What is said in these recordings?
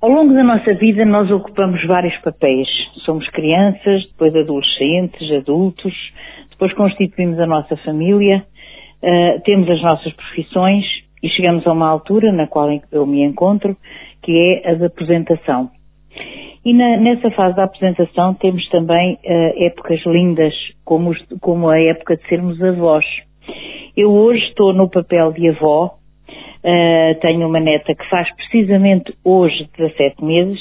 Ao longo da nossa vida, nós ocupamos vários papéis. Somos crianças, depois adolescentes, adultos, depois constituímos a nossa família, uh, temos as nossas profissões e chegamos a uma altura na qual eu me encontro, que é a da aposentação. E na, nessa fase da apresentação temos também uh, épocas lindas, como, como, a época de sermos avós. Eu hoje estou no papel de avó, uh, tenho uma neta que faz precisamente hoje 17 meses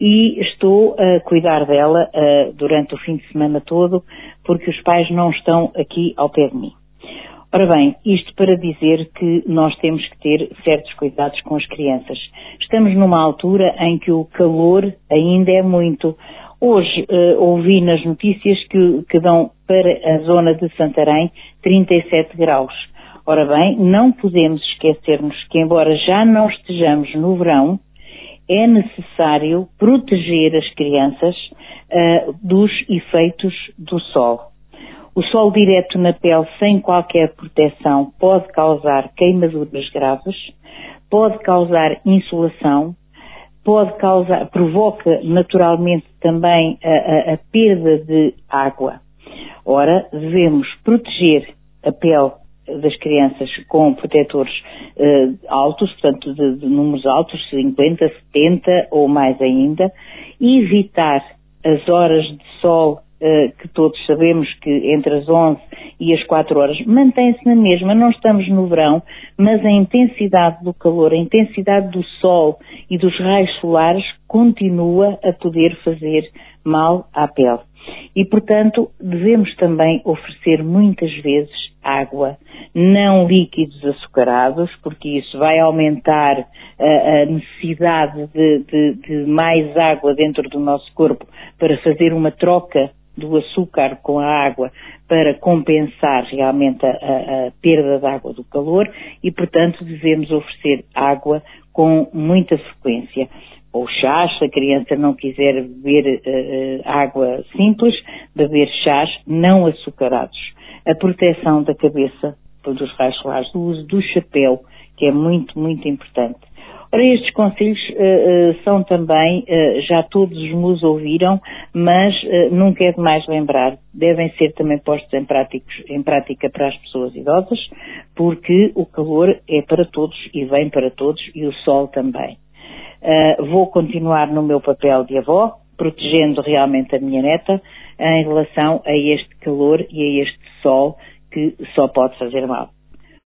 e estou a cuidar dela uh, durante o fim de semana todo, porque os pais não estão aqui ao pé de mim. Ora bem, isto para dizer que nós temos que ter certos cuidados com as crianças. Estamos numa altura em que o calor ainda é muito. Hoje uh, ouvi nas notícias que, que dão para a zona de Santarém 37 graus. Ora bem, não podemos esquecermos que, embora já não estejamos no verão, é necessário proteger as crianças uh, dos efeitos do sol. O sol direto na pele sem qualquer proteção pode causar queimaduras graves, pode causar insolação, pode causar, provoca naturalmente também a, a, a perda de água. Ora, devemos proteger a pele das crianças com protetores uh, altos, portanto de, de, números altos, 50, 70 ou mais ainda, e evitar as horas de sol eh, que todos sabemos que entre as 11 e as 4 horas mantém-se na mesma. Não estamos no verão, mas a intensidade do calor, a intensidade do sol e dos raios solares continua a poder fazer mal à pele. E, portanto, devemos também oferecer muitas vezes água, não líquidos açucarados, porque isso vai aumentar a, a necessidade de, de, de mais água dentro do nosso corpo para fazer uma troca do açúcar com a água para compensar realmente a, a, a perda de água do calor e, portanto, devemos oferecer água com muita frequência. Ou chás, se a criança não quiser beber uh, água simples, beber chás não açucarados. A proteção da cabeça dos raios solares, do uso do chapéu, que é muito, muito importante. Ora, estes conselhos uh, uh, são também, uh, já todos nos ouviram, mas nunca é demais lembrar, devem ser também postos em, práticos, em prática para as pessoas idosas, porque o calor é para todos e vem para todos e o sol também. vou continuar no meu papel de avó, protegendo realmente a minha neta em relação a este calor e a este sol que só pode fazer mal.